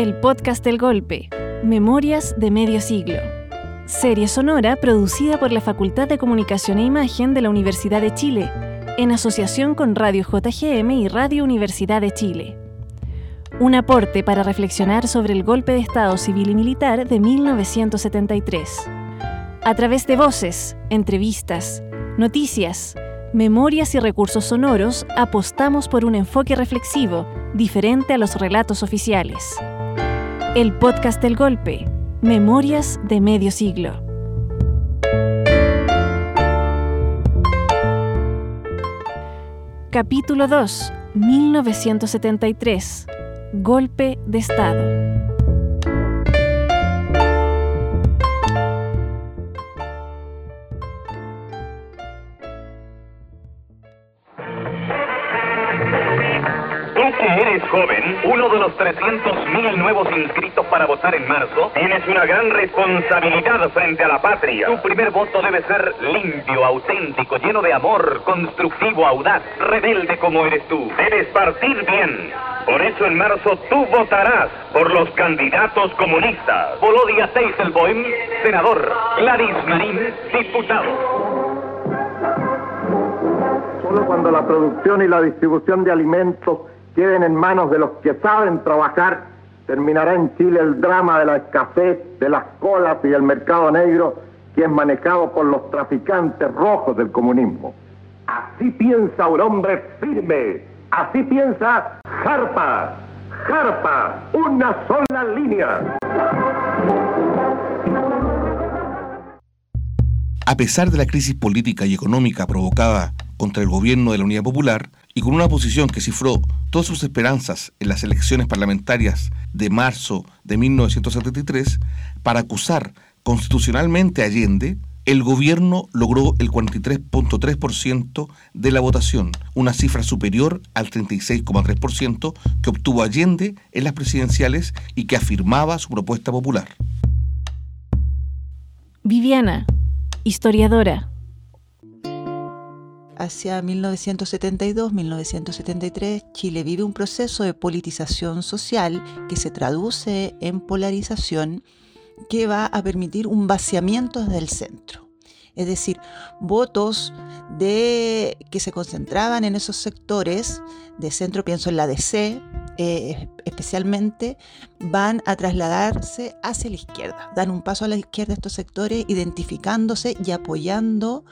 El podcast del golpe, Memorias de Medio Siglo. Serie sonora producida por la Facultad de Comunicación e Imagen de la Universidad de Chile, en asociación con Radio JGM y Radio Universidad de Chile. Un aporte para reflexionar sobre el golpe de Estado civil y militar de 1973. A través de voces, entrevistas, noticias, memorias y recursos sonoros, apostamos por un enfoque reflexivo diferente a los relatos oficiales. El podcast del golpe, Memorias de Medio Siglo. Capítulo 2, 1973. Golpe de Estado. Eres joven, uno de los 300.000 nuevos inscritos para votar en marzo, tienes una gran responsabilidad frente a la patria. Tu primer voto debe ser limpio, auténtico, lleno de amor, constructivo, audaz, rebelde como eres tú. Debes partir bien. Por eso en marzo tú votarás por los candidatos comunistas. Volodia Teiselboim, senador. Gladys Marín, diputado. Solo cuando la producción y la distribución de alimentos queden en manos de los que saben trabajar, terminará en Chile el drama de la escasez, de las colas y del mercado negro que es manejado por los traficantes rojos del comunismo. Así piensa un hombre firme, así piensa Jarpa, Jarpa, una sola línea. A pesar de la crisis política y económica provocada contra el gobierno de la Unidad Popular, y con una oposición que cifró todas sus esperanzas en las elecciones parlamentarias de marzo de 1973 para acusar constitucionalmente a Allende, el gobierno logró el 43.3% de la votación, una cifra superior al 36.3% que obtuvo Allende en las presidenciales y que afirmaba su propuesta popular. Viviana, historiadora hacia 1972-1973, Chile vive un proceso de politización social que se traduce en polarización que va a permitir un vaciamiento desde el centro. Es decir, votos que se concentraban en esos sectores de centro, pienso en la DC, eh, especialmente, van a trasladarse hacia la izquierda, dan un paso a la izquierda estos sectores, identificándose y apoyando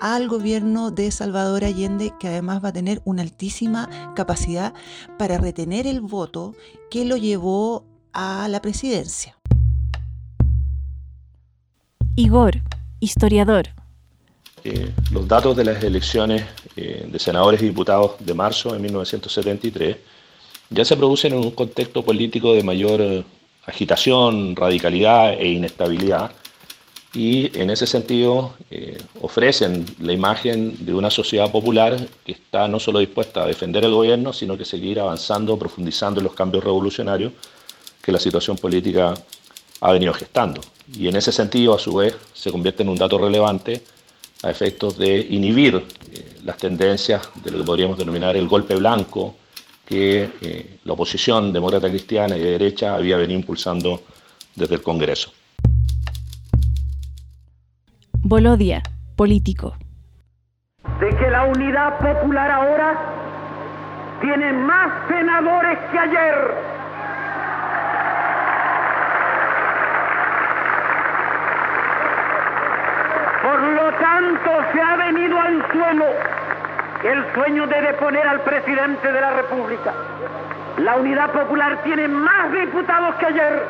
al gobierno de Salvador Allende, que además va a tener una altísima capacidad para retener el voto que lo llevó a la presidencia. Igor, historiador. Eh, los datos de las elecciones eh, de senadores y diputados de marzo de 1973 ya se producen en un contexto político de mayor eh, agitación, radicalidad e inestabilidad. Y en ese sentido eh, ofrecen la imagen de una sociedad popular que está no solo dispuesta a defender el gobierno, sino que seguir avanzando, profundizando en los cambios revolucionarios que la situación política ha venido gestando. Y en ese sentido, a su vez, se convierte en un dato relevante a efectos de inhibir eh, las tendencias de lo que podríamos denominar el golpe blanco, que eh, la oposición demócrata cristiana y de derecha había venido impulsando desde el Congreso. Bolodia, político. De que la unidad popular ahora tiene más senadores que ayer. Por lo tanto, se ha venido al suelo el sueño de deponer al presidente de la República. La Unidad Popular tiene más diputados que ayer.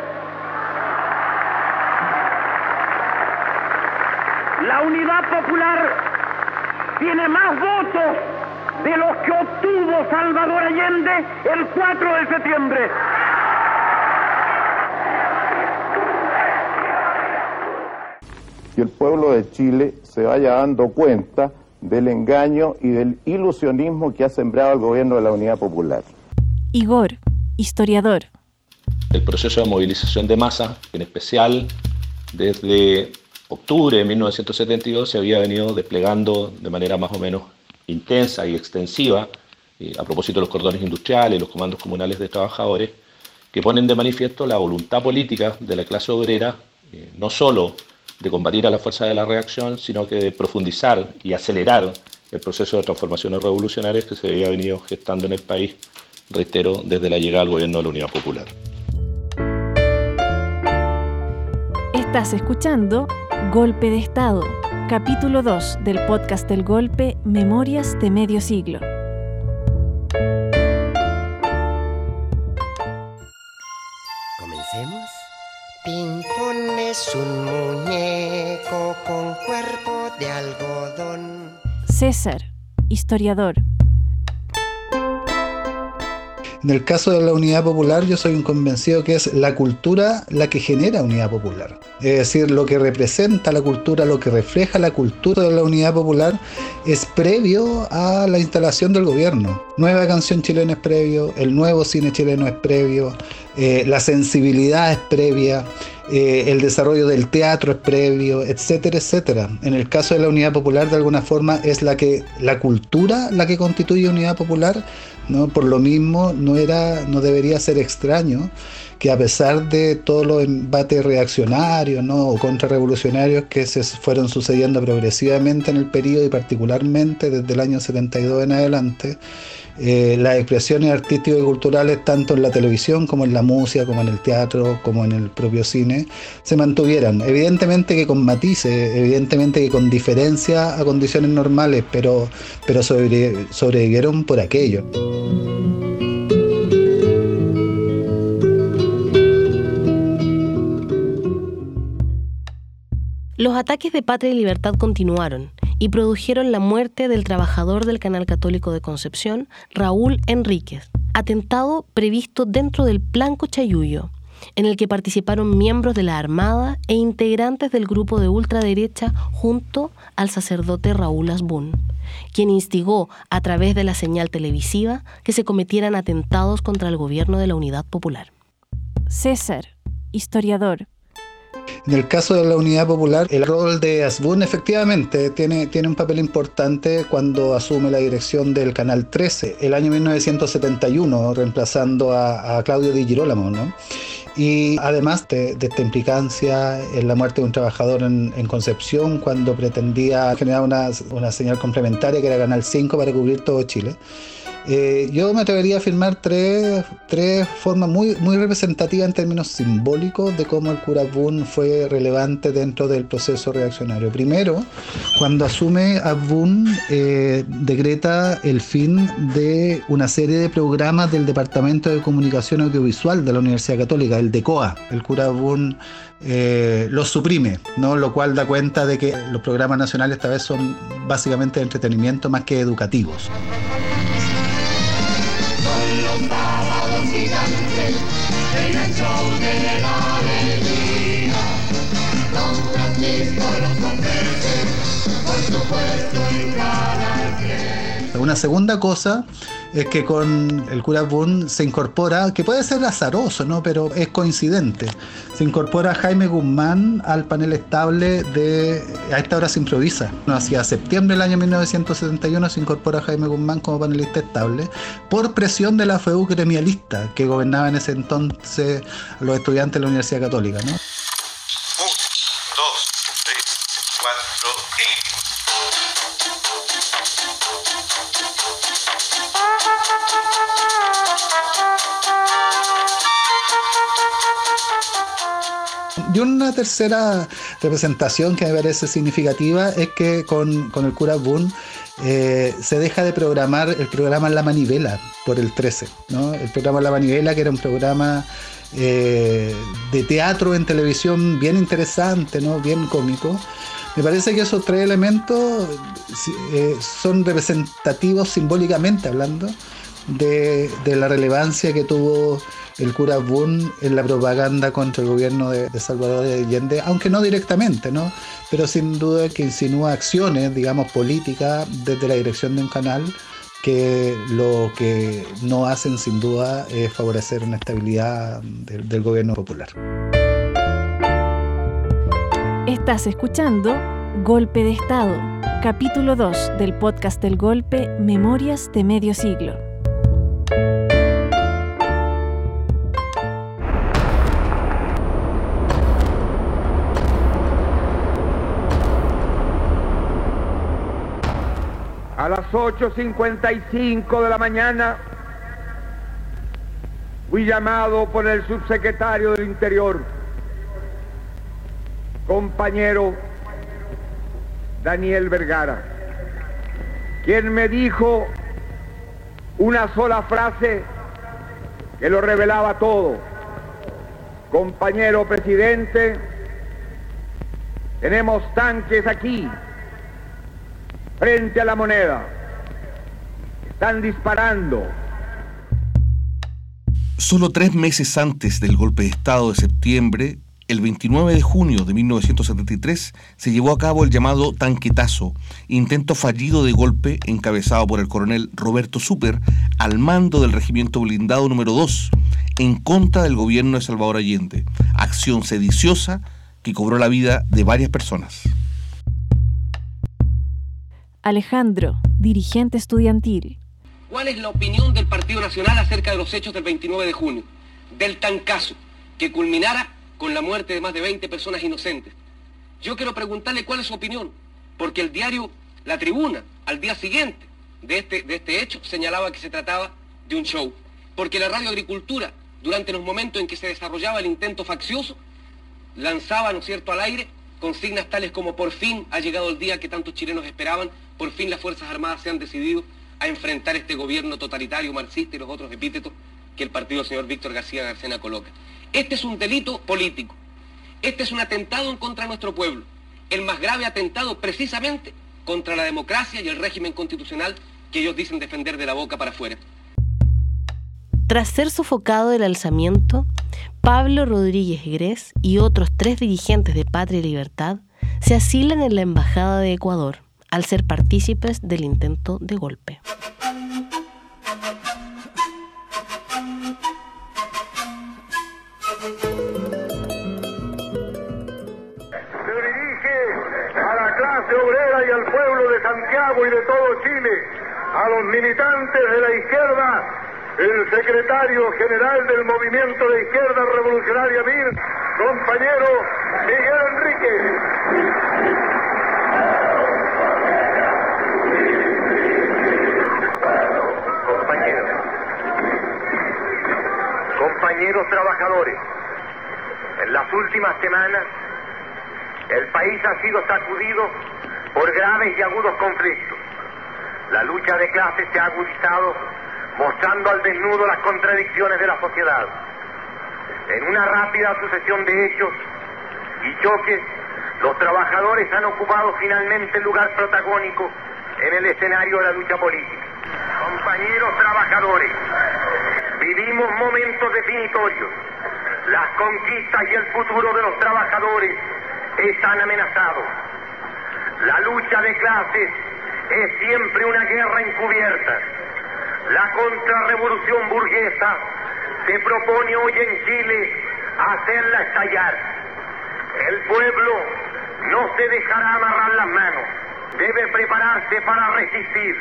La Unidad Popular tiene más votos de los que obtuvo Salvador Allende el 4 de septiembre. Que el pueblo de Chile se vaya dando cuenta del engaño y del ilusionismo que ha sembrado el gobierno de la Unidad Popular. Igor, historiador. El proceso de movilización de masa, en especial desde octubre de 1972, se había venido desplegando de manera más o menos intensa y extensiva, eh, a propósito de los cordones industriales, los comandos comunales de trabajadores, que ponen de manifiesto la voluntad política de la clase obrera, eh, no solo de combatir a la fuerza de la reacción, sino que de profundizar y acelerar el proceso de transformaciones revolucionarias que se había venido gestando en el país, reitero, desde la llegada al gobierno de la Unidad Popular. Estás escuchando Golpe de Estado, capítulo 2 del podcast del Golpe Memorias de Medio Siglo. Es un muñeco con cuerpo de algodón. César, historiador. En el caso de la unidad popular, yo soy un convencido que es la cultura la que genera unidad popular. Es decir, lo que representa la cultura, lo que refleja la cultura de la unidad popular es previo a la instalación del gobierno. Nueva canción chilena es previo, el nuevo cine chileno es previo, eh, la sensibilidad es previa. Eh, el desarrollo del teatro es previo, etcétera, etcétera. En el caso de la unidad popular, de alguna forma, es la que la cultura la que constituye unidad popular, ¿no? Por lo mismo, no era, no debería ser extraño que a pesar de todos los embates reaccionarios ¿no? o contrarrevolucionarios que se fueron sucediendo progresivamente en el periodo y particularmente desde el año 72 en adelante, eh, las expresiones artísticas y culturales, tanto en la televisión como en la música, como en el teatro, como en el propio cine, se mantuvieran. Evidentemente que con matices, evidentemente que con diferencia a condiciones normales, pero, pero sobrevivieron por aquello. Los ataques de Patria y Libertad continuaron y produjeron la muerte del trabajador del Canal Católico de Concepción, Raúl Enríquez, atentado previsto dentro del Plan Cochayuyo, en el que participaron miembros de la Armada e integrantes del grupo de ultraderecha junto al sacerdote Raúl Asbun, quien instigó a través de la señal televisiva que se cometieran atentados contra el gobierno de la Unidad Popular. César, historiador, en el caso de la Unidad Popular, el rol de Asbun efectivamente tiene, tiene un papel importante cuando asume la dirección del Canal 13, el año 1971, reemplazando a, Claudio Di Girolamo, ¿no? Y además de, esta implicancia en la muerte de un trabajador en, Concepción cuando pretendía generar una, una señal complementaria que era Canal 5 para cubrir todo Chile. Eh, yo me atrevería a afirmar tres, tres formas muy, muy representativas en términos simbólicos de cómo el cura Boone fue relevante dentro del proceso reaccionario. Primero, cuando asume a Boone, eh, decreta el fin de una serie de programas del Departamento de Comunicación Audiovisual de la Universidad Católica, el DECOA. El cura Boone eh, los suprime, ¿no? lo cual da cuenta de que los programas nacionales esta vez son básicamente de entretenimiento más que educativos. Una segunda cosa es que con el cura Boone se incorpora, que puede ser azaroso, ¿no? pero es coincidente, se incorpora Jaime Guzmán al panel estable de A esta hora se improvisa. Hacia septiembre del año 1971 se incorpora Jaime Guzmán como panelista estable por presión de la FEU gremialista que gobernaba en ese entonces los estudiantes de la Universidad Católica. ¿no? Y una tercera representación que me parece significativa es que con, el cura Boone eh, se deja de programar el programa La Manivela por el 13. El programa La Manivela, que era un programa eh, de teatro en televisión bien interesante, ¿no? bien cómico. Me parece que esos tres elementos eh, son representativos simbólicamente hablando de, de la relevancia que tuvo el cura Boone en la propaganda contra el gobierno de, Salvador de Allende, aunque no directamente, ¿no? Pero sin duda que insinúa acciones, digamos, políticas desde la dirección de un canal que lo que no hacen sin duda es favorecer una estabilidad del, del gobierno popular. Estás escuchando Golpe de Estado, capítulo 2 del podcast del Golpe Memorias de Medio Siglo. A las 8.55 de la mañana fui llamado por el subsecretario del Interior, compañero Daniel Vergara, quien me dijo una sola frase que lo revelaba todo. Compañero presidente, tenemos tanques aquí, frente a la moneda. Están disparando. Solo tres meses antes del golpe de Estado de septiembre, el 29 de junio de 1973 se llevó a cabo el llamado Tanquetazo, intento fallido de golpe encabezado por el coronel Roberto Super al mando del regimiento blindado número 2 en contra del gobierno de Salvador Allende, acción sediciosa que cobró la vida de varias personas. Alejandro, dirigente estudiantil. ¿Cuál es la opinión del Partido Nacional acerca de los hechos del 29 de junio? Del tancazo que culminara con la muerte de más de 20 personas inocentes. Yo quiero preguntarle cuál es su opinión, porque el diario La Tribuna, al día siguiente de este, de este hecho, señalaba que se trataba de un show, porque la Radio Agricultura, durante los momentos en que se desarrollaba el intento faccioso, lanzaba, ¿no es cierto?, al aire consignas tales como por fin ha llegado el día que tantos chilenos esperaban, por fin las Fuerzas Armadas se han decidido a enfrentar este gobierno totalitario, marxista y los otros epítetos que el partido del señor Víctor García Garcena coloca. Este es un delito político. Este es un atentado en contra de nuestro pueblo. El más grave atentado precisamente contra la democracia y el régimen constitucional que ellos dicen defender de la boca para afuera. Tras ser sofocado del alzamiento, Pablo Rodríguez Gres y otros tres dirigentes de Patria y Libertad se asilan en la Embajada de Ecuador al ser partícipes del intento de golpe. obrera y al pueblo de Santiago y de todo Chile, a los militantes de la izquierda, el secretario general del Movimiento de Izquierda Revolucionaria MIR, compañero Miguel Enrique. Compañeros, compañeros trabajadores, en las últimas semanas el país ha sido sacudido por graves y agudos conflictos. La lucha de clases se ha agudizado mostrando al desnudo las contradicciones de la sociedad. En una rápida sucesión de hechos y choques, los trabajadores han ocupado finalmente el lugar protagónico en el escenario de la lucha política. Compañeros trabajadores, vivimos momentos definitorios. Las conquistas y el futuro de los trabajadores están amenazados. La lucha de clases es siempre una guerra encubierta. La contrarrevolución burguesa se propone hoy en Chile hacerla estallar. El pueblo no se dejará amarrar las manos. Debe prepararse para resistir.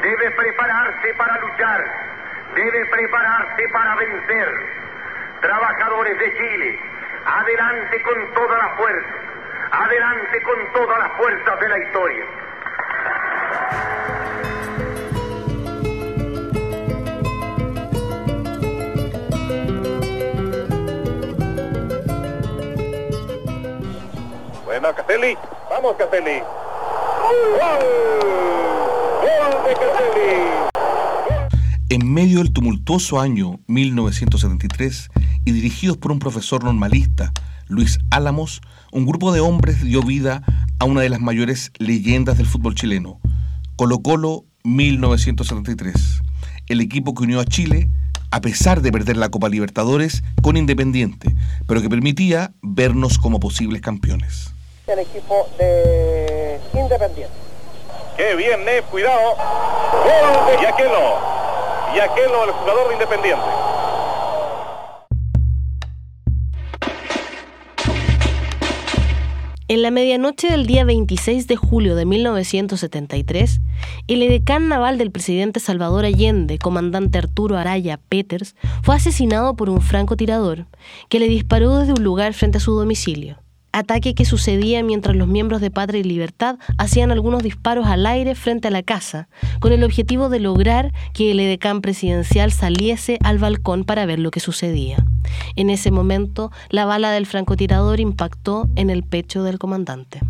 Debe prepararse para luchar. Debe prepararse para vencer. Trabajadores de Chile, Adelante con toda la fuerza. Adelante con todas las fuerzas de la historia. Vamos, Caselli. ¡Gol! ¡Gol de! En medio del tumultuoso año 1973 y dirigidos por un profesor normalista, Luis Álamos, un grupo de hombres dio vida a una de las mayores leyendas del fútbol chileno, Colo Colo 1973, el equipo que unió a Chile a pesar de perder la Copa Libertadores con Independiente, pero que permitía vernos como posibles campeones. El equipo de Independiente. Qué bien, Nef, cuidado. Gol de Yaquelo y Aquelo, el jugador de Independiente. En la medianoche del día 26 de julio de 1973, el edecán naval del presidente Salvador Allende, comandante Arturo Araya Peters, fue asesinado por un francotirador que le disparó desde un lugar frente a su domicilio. Ataque que sucedía mientras los miembros de Patria y Libertad hacían algunos disparos al aire frente a la casa, con el objetivo de lograr que el edecán presidencial saliese al balcón para ver lo que sucedía. En ese momento, la bala del francotirador impactó en el pecho del comandante.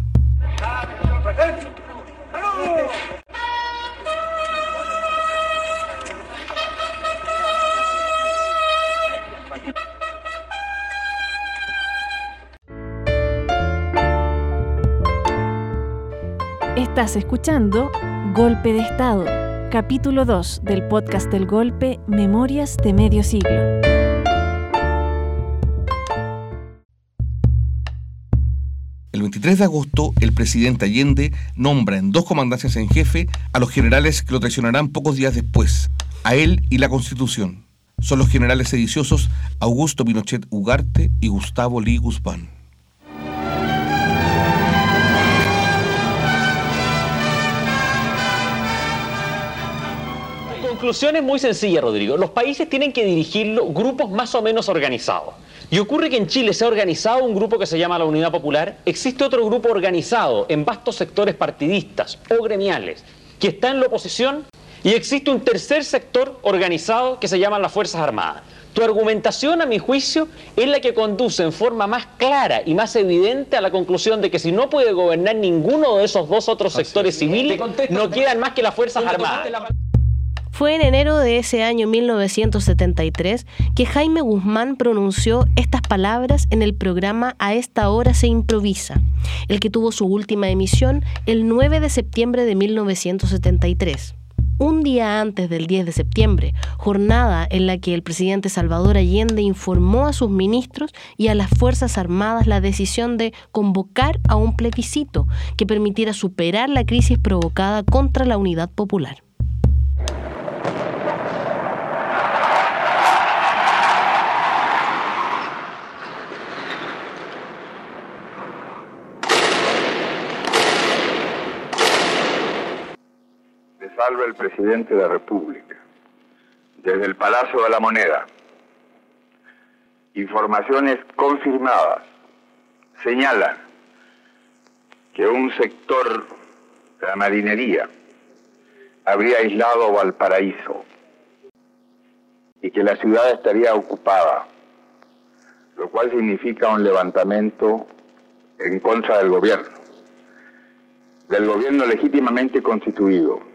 Estás escuchando Golpe de Estado, capítulo 2 del podcast del Golpe Memorias de Medio Siglo. El 23 de agosto, el presidente Allende nombra en dos comandancias en jefe a los generales que lo traicionarán pocos días después, a él y la Constitución. Son los generales sediciosos Augusto Pinochet Ugarte y Gustavo Lee Guzmán. Conclusión es muy sencilla, Rodrigo. Los países tienen que dirigirlo grupos más o menos organizados. Y ocurre que en Chile se ha organizado un grupo que se llama la Unidad Popular, existe otro grupo organizado en vastos sectores partidistas o gremiales que está en la oposición y existe un tercer sector organizado que se llaman las Fuerzas Armadas. Tu argumentación, a mi juicio, es la que conduce en forma más clara y más evidente a la conclusión de que si no puede gobernar ninguno de esos dos otros sectores civiles, no quedan más que las Fuerzas Armadas. Fue en enero de ese año 1973 que Jaime Guzmán pronunció estas palabras en el programa A esta hora se improvisa, el que tuvo su última emisión el 9 de septiembre de 1973 un día antes del 10 de septiembre, jornada en la que el presidente Salvador Allende informó a sus ministros y a las Fuerzas Armadas la decisión de convocar a un plebiscito que permitiera superar la crisis provocada contra la unidad popular. Salve el presidente de la República. Desde el Palacio de la Moneda, informaciones confirmadas. Señalan que un sector de la marinería habría aislado Valparaíso y que la ciudad estaría ocupada, lo cual significa un levantamiento en contra del gobierno, del gobierno legítimamente constituido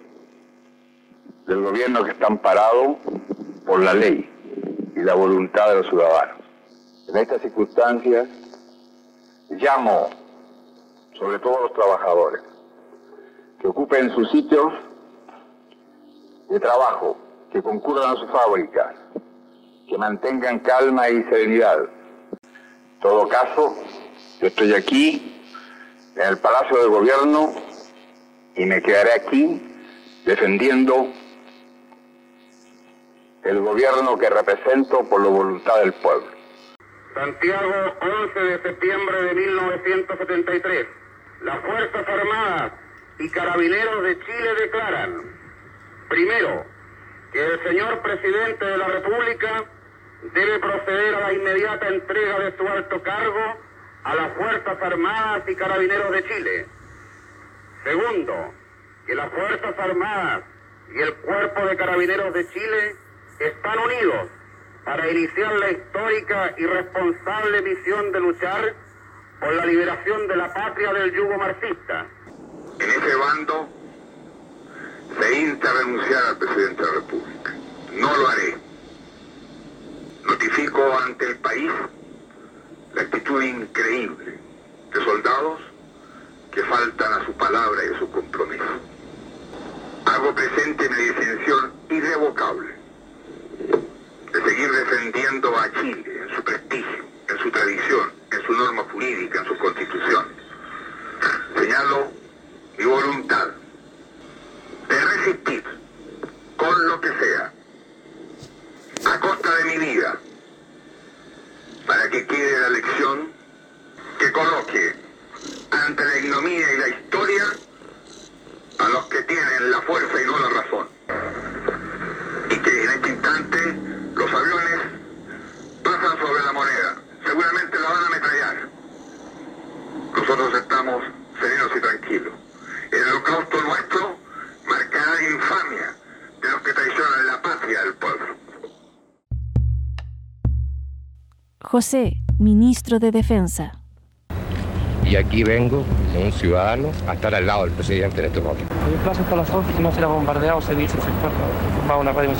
del gobierno que está amparado por la ley y la voluntad de los ciudadanos. En estas circunstancias llamo sobre todo a los trabajadores que ocupen sus sitios de trabajo, que concurran a sus fábricas, que mantengan calma y serenidad. En todo caso, yo estoy aquí en el Palacio del Gobierno y me quedaré aquí defendiendo el gobierno que represento por la voluntad del pueblo. Santiago, 11 de septiembre de 1973. Las Fuerzas Armadas y Carabineros de Chile declaran, primero, que el señor presidente de la República debe proceder a la inmediata entrega de su alto cargo a las Fuerzas Armadas y Carabineros de Chile. Segundo, que las Fuerzas Armadas y el Cuerpo de Carabineros de Chile están unidos para iniciar la histórica y responsable misión de luchar por la liberación de la patria del yugo marxista. En ese bando se insta a renunciar al presidente de la República. No lo haré. Notifico ante el país la actitud increíble de soldados que faltan a su palabra y a su compromiso. Hago presente mi distinción irrevocable defendiendo a Chile en su prestigio, en su tradición, en su norma jurídica, en su constitución. Señalo mi voluntad de resistir con lo que sea, a costa de mi vida, para que quede la lección que coloque ante la ignominia y la historia a los que tienen la fuerza y no la razón y que en este instante los aviones pasan sobre la moneda. Seguramente la van a ametrallar. José, ministro de Defensa. Y aquí vengo, como un ciudadano, a estar al lado del presidente en este momento. El plazo hasta las 11, si no será bombardeado, se dice. Va una radio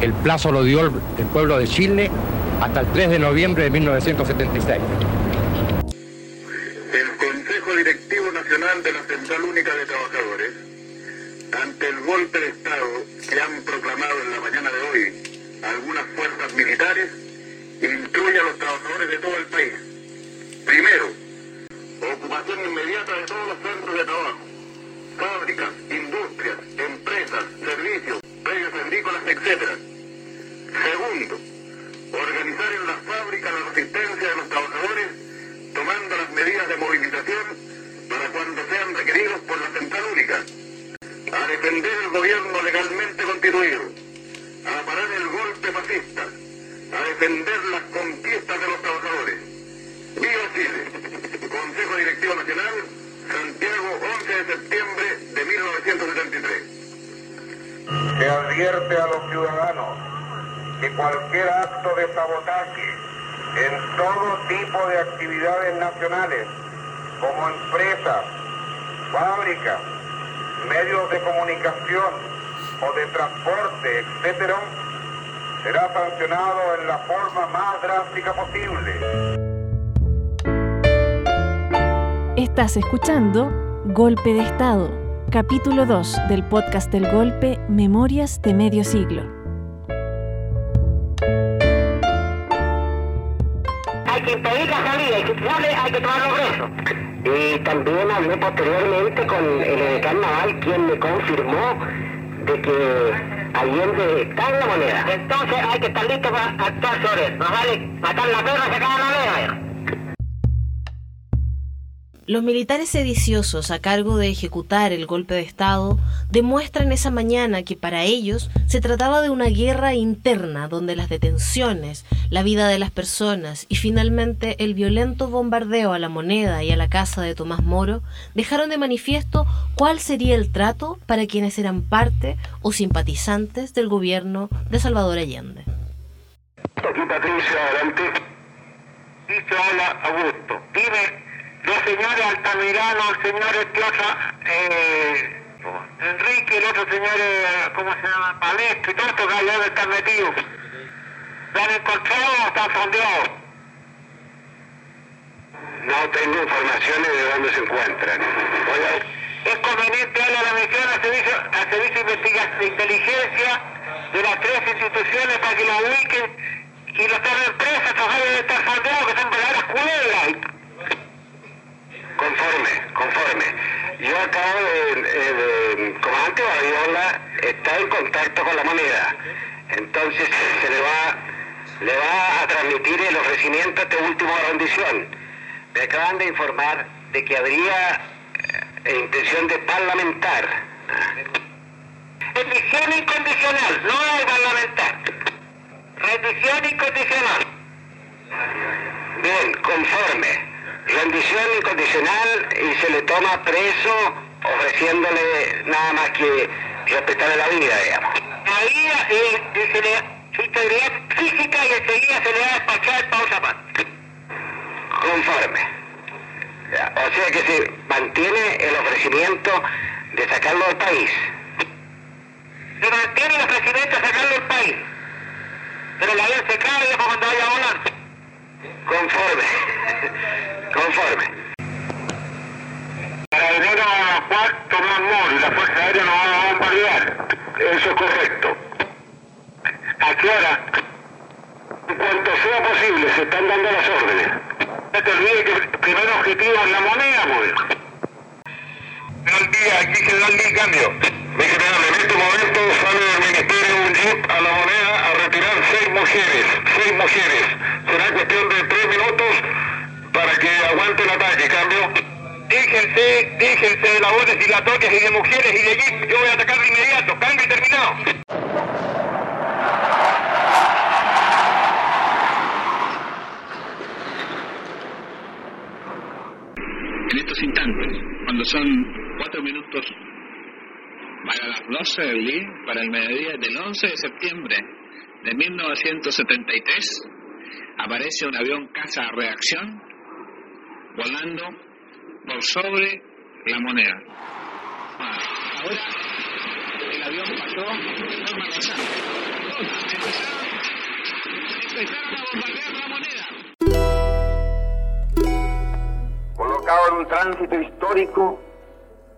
El plazo lo dio el, el pueblo de Chile hasta el 3 de noviembre de 1976. El Consejo Directivo Nacional de la Central Única de Trabajadores, ante el golpe de Estado que han proclamado en la mañana de hoy algunas fuerzas militares, instruye a los trabajadores de todo el país. Primero, ocupación inmediata de todos los centros de trabajo, fábricas, industrias, empresas, servicios, medios agrícolas, etc. Segundo, organizar en las fábricas la resistencia de los trabajadores, tomando las medidas de movilización para cuando sean requeridos por la central única, a defender el gobierno legalmente constituido, a parar el golpe fascista, a defender las conquistas de los trabajadores. ¡Viva Chile! Consejo Directivo Nacional, Santiago, 11 de septiembre de 1973. Se advierte a los ciudadanos que cualquier acto de sabotaje en todo tipo de actividades nacionales, como empresas, fábricas, medios de comunicación o de transporte, etcétera, será sancionado en la forma más drástica posible. Estás escuchando Golpe de Estado, capítulo 2 del podcast del Golpe Memorias de Medio Siglo. Hay que impedir la salida, hay que tirarle, hay que tomarlo preso. Y también hablé posteriormente con el edecán naval, quien me confirmó de que Allende está en la moneda. Entonces hay que estar listo para actuar sobre eso. No vale matar la perra, sacar la moneda. Los militares sediciosos a cargo de ejecutar el golpe de Estado demuestran esa mañana que para ellos se trataba de una guerra interna donde las detenciones, la vida de las personas y finalmente el violento bombardeo a la moneda y a la casa de Tomás Moro dejaron de manifiesto cuál sería el trato para quienes eran parte o simpatizantes del gobierno de Salvador Allende. Aquí Patricia, adelante. Dice hola Augusto. Dime los señores Altamirano, el señor Estiosa, eh, Enrique, el otro señor, eh, ¿cómo se llama? Palestro y todo esto que allá están metidos. ¿Lo han encontrado o están fondeados? No tengo informaciones de dónde se encuentran. Es conveniente darle a la misión al servicio, al servicio de, de inteligencia de las tres instituciones para que lo ubiquen y los que empresas, estos deben estar fondeados que son verdaderas culebras. Conforme, conforme. Yo acabo de, de, comandante Badiola está en contacto con la moneda. Entonces se le va, le va a transmitir el ofrecimiento a este último rendición. Me acaban de informar de que habría eh, intención de parlamentar. Rendición incondicional, no hay parlamentar. Rendición incondicional. Bien, conforme rendición incondicional y se le toma preso ofreciéndole nada más que respetarle la vida, digamos. La vida y, se le, su integridad física y enseguida se le va a despachar para otra parte. Conforme. O sea que se mantiene el ofrecimiento de sacarlo del país. Se mantiene el ofrecimiento de sacarlo del país. Pero la vida se cae cuando vaya a volar. Conforme. Conforme. Carabinero a Juan Tomás Moro y la Fuerza Aérea nos van a bombardear. Eso es correcto. ¿A qué? En cuanto sea posible, se están dando las órdenes. No te olvides que el primer objetivo es la moneda, pues. General Díaz, aquí General Díaz, cambio. Mi general, en este momento sale del ministerio un jeep a la moneda a retirar seis mujeres. Seis mujeres. Será cuestión de tres minutos para que aguante el ataque, cambio. Díjense, díjense de labores dilatorias y de mujeres y de jeep. Yo voy a atacar de inmediato. Cambio y terminado. en estos instantes, cuando son cuatro minutos para las 12 del día, para el mediodía del 11 de septiembre de 1973, aparece un avión caza reacción volando por sobre la moneda. Ah, ahora el avión pasó por empezaron a bombardear la moneda. Colocado en un tránsito histórico,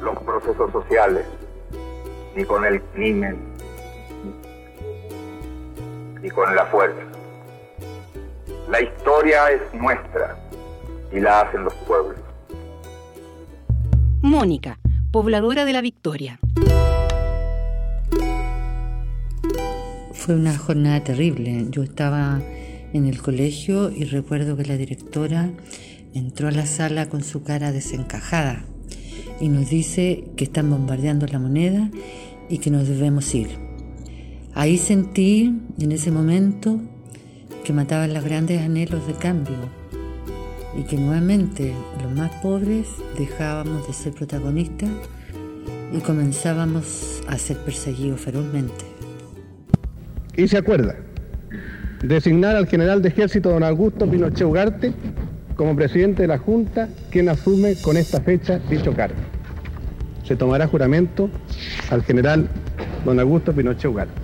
los procesos sociales, ni con el crimen, ni con la fuerza. La historia es nuestra y la hacen los pueblos. Mónica, pobladora de la Victoria. Fue una jornada terrible. Yo estaba en el colegio y recuerdo que la directora entró a la sala con su cara desencajada y nos dice que están bombardeando la moneda y que nos debemos ir. Ahí sentí en ese momento que mataban los grandes anhelos de cambio y que nuevamente los más pobres dejábamos de ser protagonistas y comenzábamos a ser perseguidos ferozmente. Y se acuerda, designar al general de ejército don Augusto Pinochet Ugarte como presidente de la Junta, quien asume con esta fecha dicho cargo. Se tomará juramento al general don Augusto Pinochet Ugarte.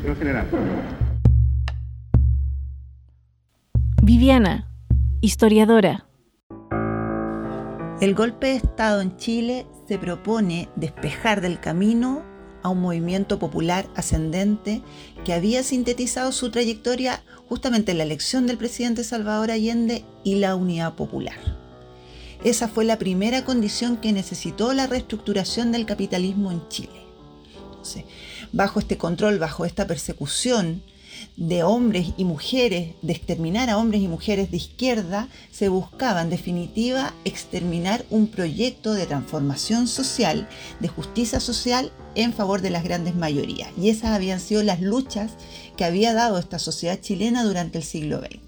Señor general. Viviana, historiadora. El golpe de Estado en Chile se propone despejar del camino a un movimiento popular ascendente que había sintetizado su trayectoria justamente en la elección del presidente Salvador Allende y la unidad popular. Esa fue la primera condición que necesitó la reestructuración del capitalismo en Chile. Bajo este control, bajo esta persecución, de hombres y mujeres, de exterminar a hombres y mujeres de izquierda, se buscaba en definitiva exterminar un proyecto de transformación social, de justicia social en favor de las grandes mayorías. Y esas habían sido las luchas que había dado esta sociedad chilena durante el siglo XX.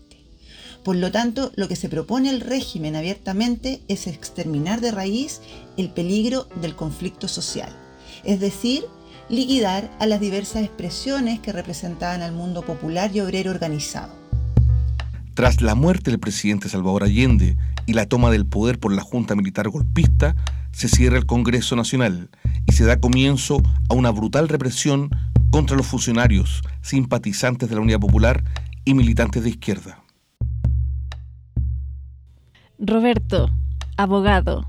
Por lo tanto, lo que se propone el régimen abiertamente es exterminar de raíz el peligro del conflicto social, es decir, liquidar a las diversas expresiones que representaban al mundo popular y obrero organizado. Tras la muerte del presidente Salvador Allende y la toma del poder por la Junta Militar Golpista, se cierra el Congreso Nacional y se da comienzo a una brutal represión contra los funcionarios, simpatizantes de la Unidad Popular y militantes de izquierda. Roberto, abogado.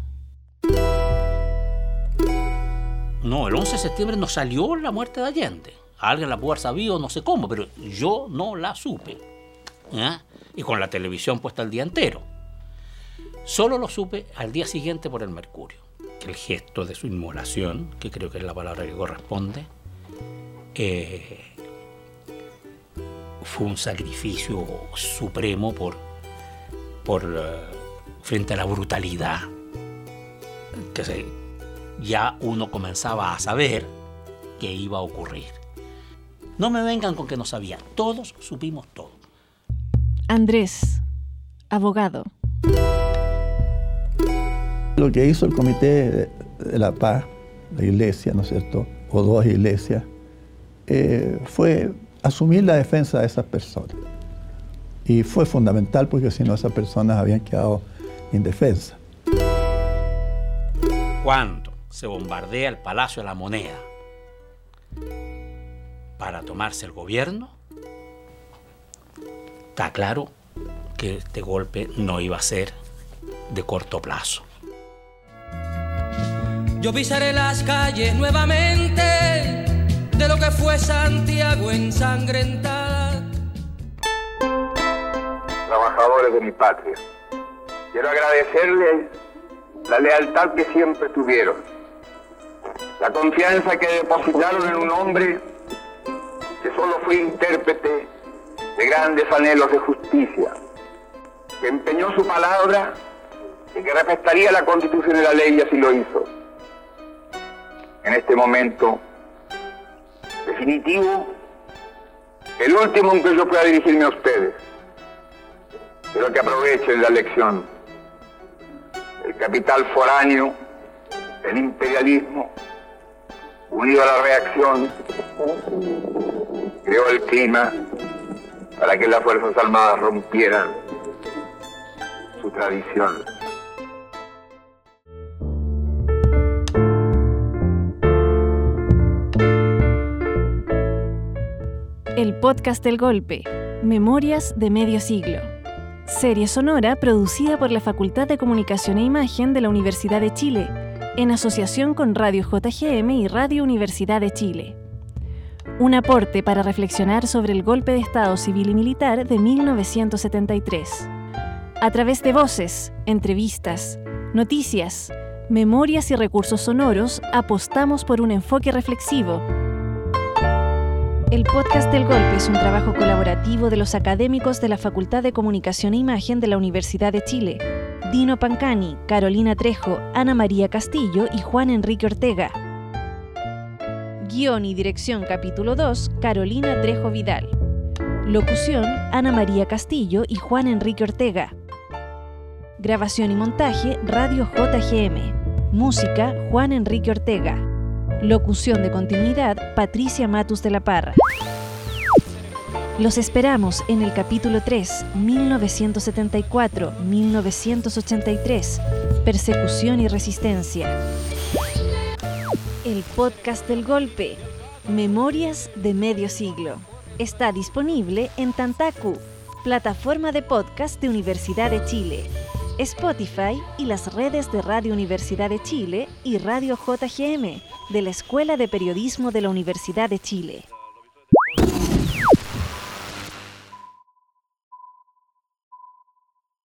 No, el 11 de septiembre no salió la muerte de Allende. Alguien la pudo haber sabido, no sé cómo, pero yo no la supe. Y con la televisión puesta el día entero. Solo lo supe al día siguiente por el Mercurio. El gesto de su inmolación, que creo que es la palabra que corresponde, eh, fue un sacrificio supremo por, por eh, frente a la brutalidad que se, ya uno comenzaba a saber que iba a ocurrir. No me vengan con que no sabía, todos supimos todo. Andrés, abogado. Lo que hizo el Comité de la Paz, la iglesia, ¿no es cierto?, o dos iglesias, eh, fue asumir la defensa de esas personas. Y fue fundamental porque si no esas personas habían quedado indefensas. ¿Cuándo se bombardea el Palacio de la Moneda para tomarse el gobierno? Está claro que este golpe no iba a ser de corto plazo. Yo pisaré las calles nuevamente de lo que fue Santiago ensangrentada. Trabajadores de mi patria, quiero agradecerles la lealtad que siempre tuvieron, la confianza que depositaron en un hombre que solo fue intérprete de grandes anhelos de justicia, que empeñó su palabra y que respetaría la constitución y la ley y así lo hizo. En este momento definitivo, el último en que yo pueda dirigirme a ustedes, pero que aprovechen la lección. El capital foráneo, el imperialismo, unido a la reacción, creó el clima para que las Fuerzas Armadas rompieran su tradición. El podcast del golpe, Memorias de Medio Siglo. Serie sonora producida por la Facultad de Comunicación e Imagen de la Universidad de Chile, en asociación con Radio JGM y Radio Universidad de Chile. Un aporte para reflexionar sobre el golpe de Estado civil y militar de 1973. A través de voces, entrevistas, noticias, memorias y recursos sonoros, apostamos por un enfoque reflexivo el podcast del Golpe es un trabajo colaborativo de los académicos de la Facultad de Comunicación e Imagen de la Universidad de Chile, Dino Pancani, Carolina Trejo, Ana María Castillo y Juan Enrique Ortega. Guión y dirección capítulo 2, Carolina Trejo Vidal. Locución, Ana María Castillo y Juan Enrique Ortega. Grabación y montaje, Radio JGM. Música, Juan Enrique Ortega. Locución de continuidad, Patricia Matus de la Parra. Los esperamos en el capítulo 3, 1974-1983, Persecución y Resistencia. El podcast del golpe, Memorias de Medio Siglo. Está disponible en Tantaku, plataforma de podcast de Universidad de Chile. Spotify y las redes de Radio Universidad de Chile y Radio JGM de la Escuela de Periodismo de la Universidad de Chile.